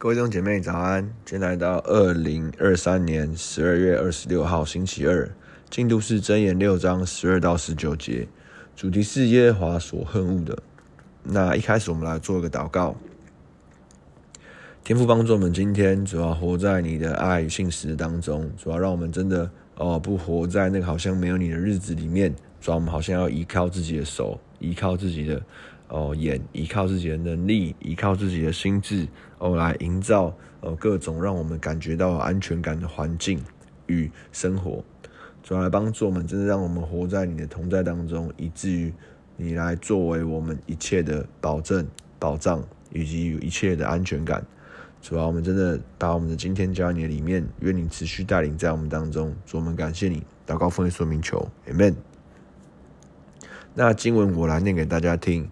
各位弟兄姐妹早安，今天来到二零二三年十二月二十六号星期二，进度是箴言六章十二到十九节，主题是耶和华所恨恶的。那一开始我们来做一个祷告，天父帮助我们今天主要活在你的爱与信实当中，主要让我们真的哦不活在那个好像没有你的日子里面，主要我们好像要依靠自己的手，依靠自己的。哦，眼依靠自己的能力，依靠自己的心智，哦，来营造呃各种让我们感觉到安全感的环境与生活，主要来帮助我们，真的让我们活在你的同在当中，以至于你来作为我们一切的保证、保障以及一切的安全感。主要我们真的把我们的今天交在你的里面，愿你持续带领在我们当中。主，我们感谢你，祷告奉耶稣名求，Amen。那经文我来念给大家听。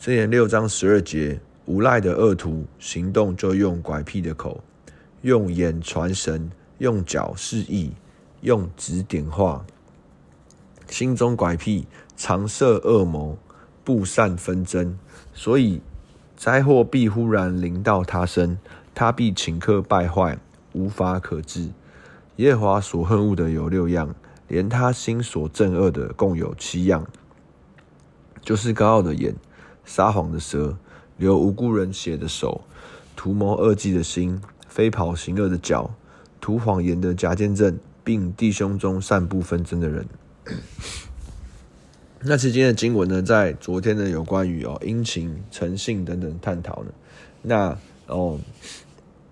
箴言六章十二节，无赖的恶徒行动就用拐僻的口，用眼传神，用脚示意，用指点画，心中拐僻，常设恶谋，布善纷争，所以灾祸必忽然临到他身，他必顷刻败坏，无法可治。耶和华所恨恶的有六样，连他心所憎恶的共有七样，就是高傲的眼。撒谎的舌，流无辜人血的手，图谋恶计的心，飞跑行恶的脚，吐谎言的假见证，并弟兄中散布纷争的人。那其实今天的经文呢，在昨天呢有关于哦殷勤、诚信等等探讨呢。那哦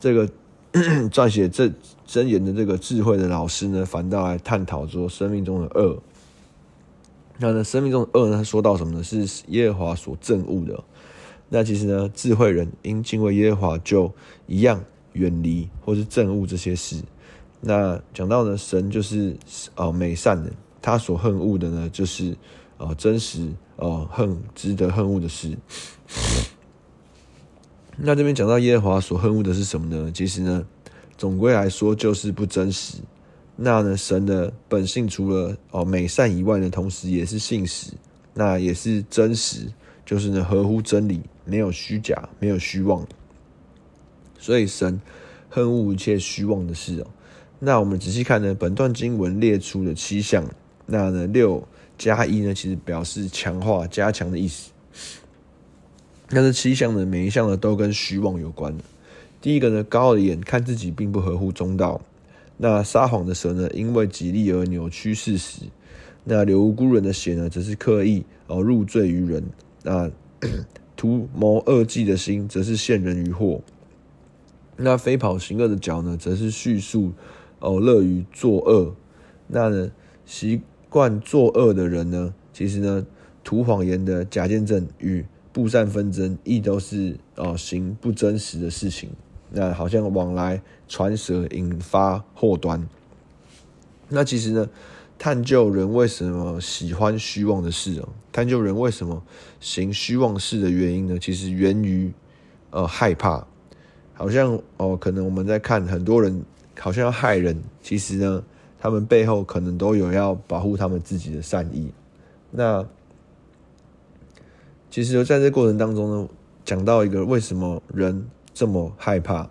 这个 撰写这箴言的这个智慧的老师呢，反倒来探讨说生命中的恶。那呢，生命中的恶呢？说到什么呢？是耶和华所憎恶的。那其实呢，智慧人因敬畏耶和华，就一样远离或是憎恶这些事。那讲到呢，神就是哦美善的，他所恨恶的呢，就是哦真实哦恨值得恨恶的事。那这边讲到耶和华所恨恶的是什么呢？其实呢，总归来说就是不真实。那呢，神的本性除了哦美善以外呢，同时也是信实，那也是真实，就是呢合乎真理，没有虚假，没有虚妄。所以神恨恶一切虚妄的事哦。那我们仔细看呢，本段经文列出的七项，那呢六加一呢，其实表示强化、加强的意思。那这七项呢，每一项呢都跟虚妄有关。第一个呢，高傲的眼看自己并不合乎中道。那撒谎的舌呢，因为己利而扭曲事实；那流无辜人的血呢，则是刻意而入罪于人；那图谋恶计的心，则是陷人于祸；那飞跑行恶的脚呢，则是叙述哦乐于作恶；那呢习惯作恶的人呢，其实呢吐谎言的假见证与布善纷争，亦都是哦行不真实的事情。那好像往来传舌，引发祸端。那其实呢，探究人为什么喜欢虚妄的事哦，探究人为什么行虚妄事的原因呢？其实源于呃害怕。好像哦、可能我们在看很多人好像要害人，其实呢，他们背后可能都有要保护他们自己的善意。那其实在这过程当中呢，讲到一个为什么人。这么害怕，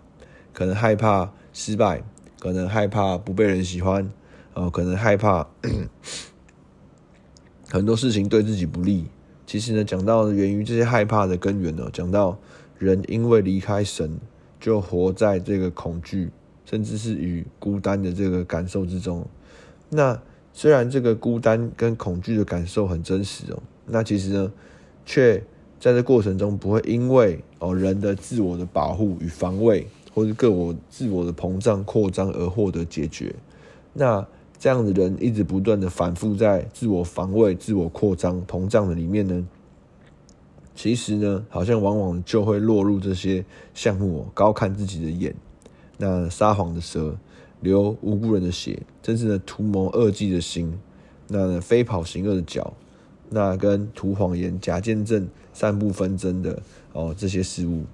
可能害怕失败，可能害怕不被人喜欢，哦，可能害怕 很多事情对自己不利。其实呢，讲到源于这些害怕的根源呢，讲到人因为离开神，就活在这个恐惧，甚至是与孤单的这个感受之中。那虽然这个孤单跟恐惧的感受很真实哦，那其实呢，却。在这过程中，不会因为哦人的自我的保护与防卫，或是各我自我的膨胀扩张而获得解决。那这样的人一直不断的反复在自我防卫、自我扩张、膨胀的里面呢，其实呢，好像往往就会落入这些项目哦，高看自己的眼，那撒谎的舌，流无辜人的血，真正的图谋恶计的心，那飞跑行恶的脚。那跟吐谎言、假见证、散布纷争的哦这些事物，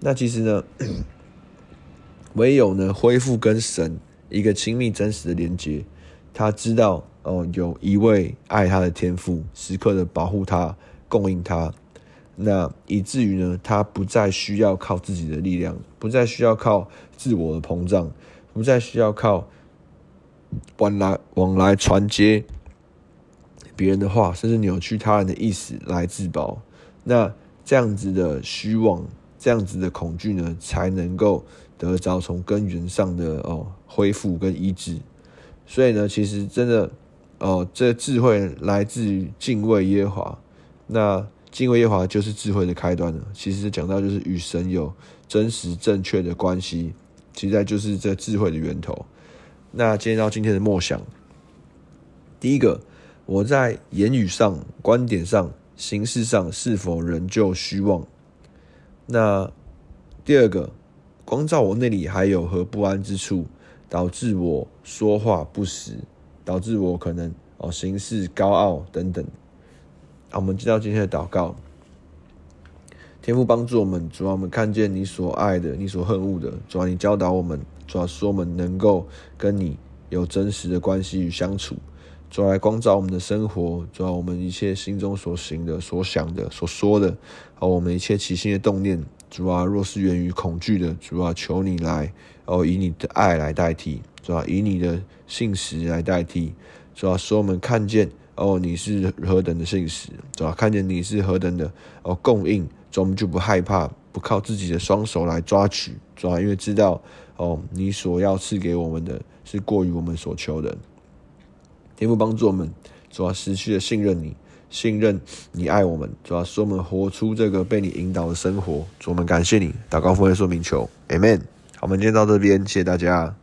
那其实呢，唯有呢恢复跟神一个亲密真实的连接，他知道哦有一位爱他的天父，时刻的保护他、供应他，那以至于呢，他不再需要靠自己的力量，不再需要靠自我的膨胀，不再需要靠往来往来传接别人的话，甚至扭曲他人的意思来自保。那这样子的虚妄，这样子的恐惧呢，才能够得着从根源上的哦恢复跟医治。所以呢，其实真的哦，这智慧来自于敬畏耶华。那敬畏耶华就是智慧的开端了。其实讲到就是与神有真实正确的关系，其实就是这智慧的源头。那今天到今天的默想，第一个，我在言语上、观点上。形式上是否仍旧虚妄？那第二个，光照我那里还有何不安之处，导致我说话不实，导致我可能哦行事高傲等等。啊，我们知道今天的祷告，天父帮助我们，主要我们看见你所爱的，你所恨恶的，主要你教导我们，主要使我们能够跟你有真实的关系与相处。主来光照我们的生活，主要我们一切心中所行的、所想的、所说的，和我们一切起心的动念，主啊，若是源于恐惧的，主啊，求你来，哦，以你的爱来代替，主啊，以你的信实来代替，主啊，使我们看见，哦，你是何等的信实，主啊，看见你是何等的哦供应，主，我们就不害怕，不靠自己的双手来抓取，主啊，因为知道，哦，你所要赐给我们的是过于我们所求的。天父帮助我们，主要失去了信任你，信任你爱我们，主要使我们活出这个被你引导的生活。主，我们感谢你，祷告奉耶稣名求，Amen。好，我们今天到这边，谢谢大家。